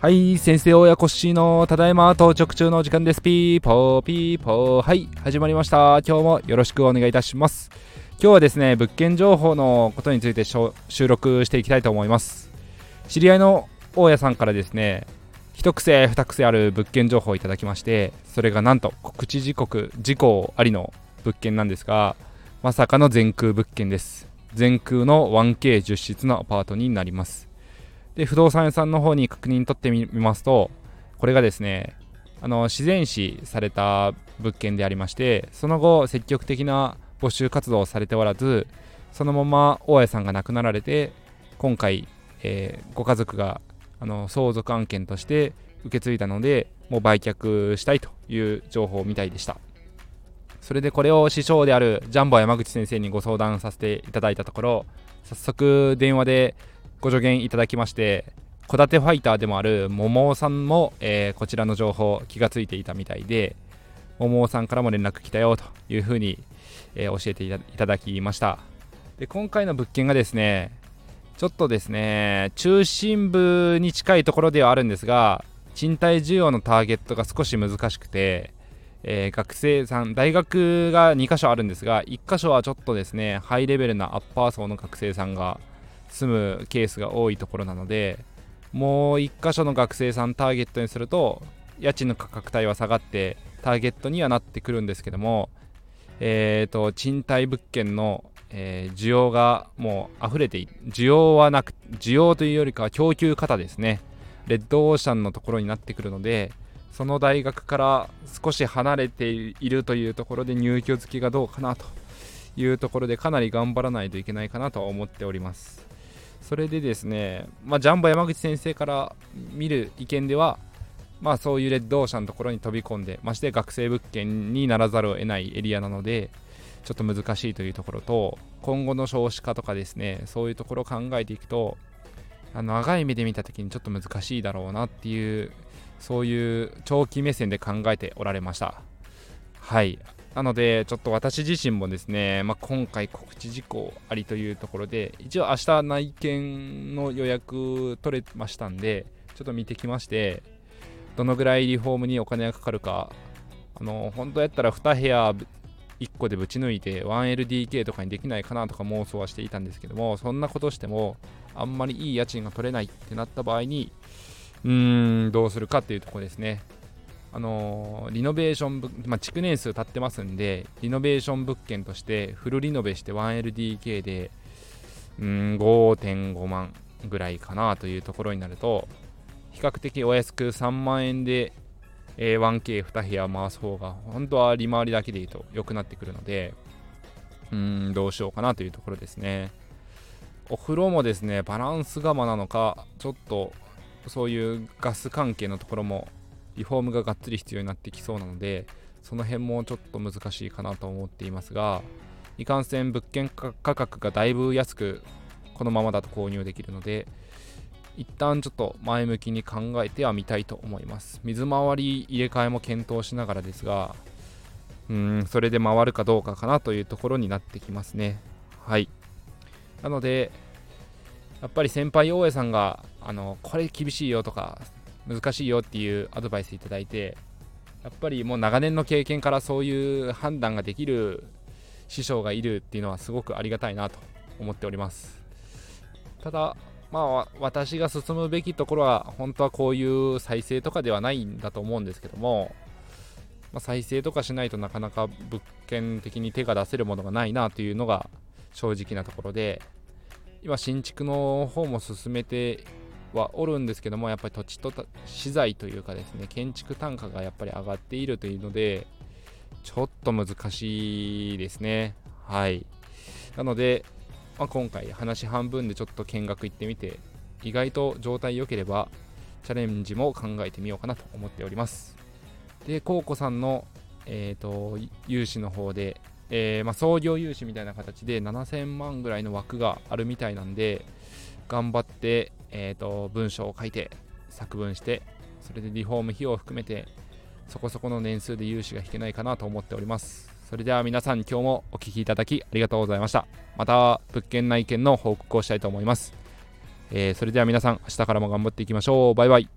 はい先生親コッシーのただいま到着中の時間です。ピーポーピーポー。はい始まりました。今日もよろしくお願いいたします。今日はですね物件情報のことについて収録していきたいと思います。知り合いの大家さんからですね一癖二癖ある物件情報をいただきましてそれがなんと告知時刻事項ありの物件なんですがまさかの全空物件です。全空の 1K10 室のアパートになります。で不動産屋さんの方に確認取ってみますとこれがですねあの自然死された物件でありましてその後積極的な募集活動をされておらずそのまま大家さんが亡くなられて今回、えー、ご家族があの相続案件として受け継いだのでもう売却したいという情報みたいでした。それでこれを師匠であるジャンボ山口先生にご相談させていただいたところ早速電話でご助言いただきまして戸建てファイターでもある桃尾さんも、えー、こちらの情報気がついていたみたいで桃尾さんからも連絡来たよというふうに、えー、教えていただきました。で今回の物件がですねちょっとですね中心部に近いところではあるんですが賃貸需要のターゲットが少し難しくて、えー、学生さん大学が2箇所あるんですが1箇所はちょっとですねハイレベルなアッパー層の学生さんが住むケースが多いところなのでもう1箇所の学生さんターゲットにすると家賃の価格帯は下がってターゲットにはなってくるんですけどもえ、ー、と賃貸物件の、えー、需要がもう溢れて需要はなく需要というよりかは供給方ですね。レッドオーシャンのところになってくるのでその大学から少し離れているというところで入居付きがどうかなというところでかなり頑張らないといけないかなとは思っております。それでですね、まあ、ジャンボ山口先生から見る意見では、まあ、そういうレッドオーシャンのところに飛び込んで、まして学生物件にならざるを得ないエリアなので、ちょっと難しいというところと、今後の少子化とかですね、そういうところを考えていくと、あの長い目で見た時にちょっと難しいだろうなっていう、そういう長期目線で考えておられました。はい。なので、ちょっと私自身もですね、まあ、今回告知事項ありというところで、一応明日内見の予約取れましたんで、ちょっと見てきまして、どのぐらいリフォームにお金がかかるか、あの、本当やったら2部屋1個でぶち抜いて 1LDK とかにできないかなとか妄想はしていたんですけども、そんなことしても、あんまりいい家賃が取れないってなった場合に、うーん、どうするかっていうとこですね。あのー、リノベーション、まあ、築年数経ってますんで、リノベーション物件としてフルリノベして 1LDK で、うん、5.5万ぐらいかなというところになると、比較的お安く3万円で、え、1K2 部屋回す方が、本当は利回りだけでいいと良くなってくるので、うん、どうしようかなというところですね。お風呂もですね、バランス釜なのか、ちょっとそういうガス関係のところもリフォームががっつり必要になってきそうなのでその辺もちょっと難しいかなと思っていますがいかんせん物件価格がだいぶ安くこのままだと購入できるので一旦ちょっと前向きに考えてはみたいと思います。水回り入れ替えも検討しながらですがうんそれで回るかどうかかなというところになってきますね。はい。なのでやっぱり先輩大家さんがあのこれ厳しいよとか難しいよっていうアドバイスいただいてやっぱりもう長年の経験からそういう判断ができる師匠がいるっていうのはすごくありがたいなと思っております。ただまあ私が進むべきところは本当はこういう再生とかではないんだと思うんですけども、まあ、再生とかしないとなかなか物件的に手が出せるものがないなというのが正直なところで今新築の方も進めてはおるんですけどもやっぱり土地と資材というかですね建築単価がやっぱり上がっているというのでちょっと難しいですね。はい。なので、まあ、今回話半分でちょっと見学行ってみて意外と状態良ければチャレンジも考えてみようかなと思っております。でコウコさんの、えーと、融資の方で、えー、まあ、創業融資みたいな形で7000万ぐらいの枠があるみたいなんで頑張ってえーと、文章を書いて作文してそれでリフォーム費用を含めてそこそこの年数で融資が引けないかなと思っております。それでは皆さん今日もお聴きいただきありがとうございました。また物件内見の報告をしたいと思います、えーそれでは皆さん明日からも頑張っていきましょう。バイバイ。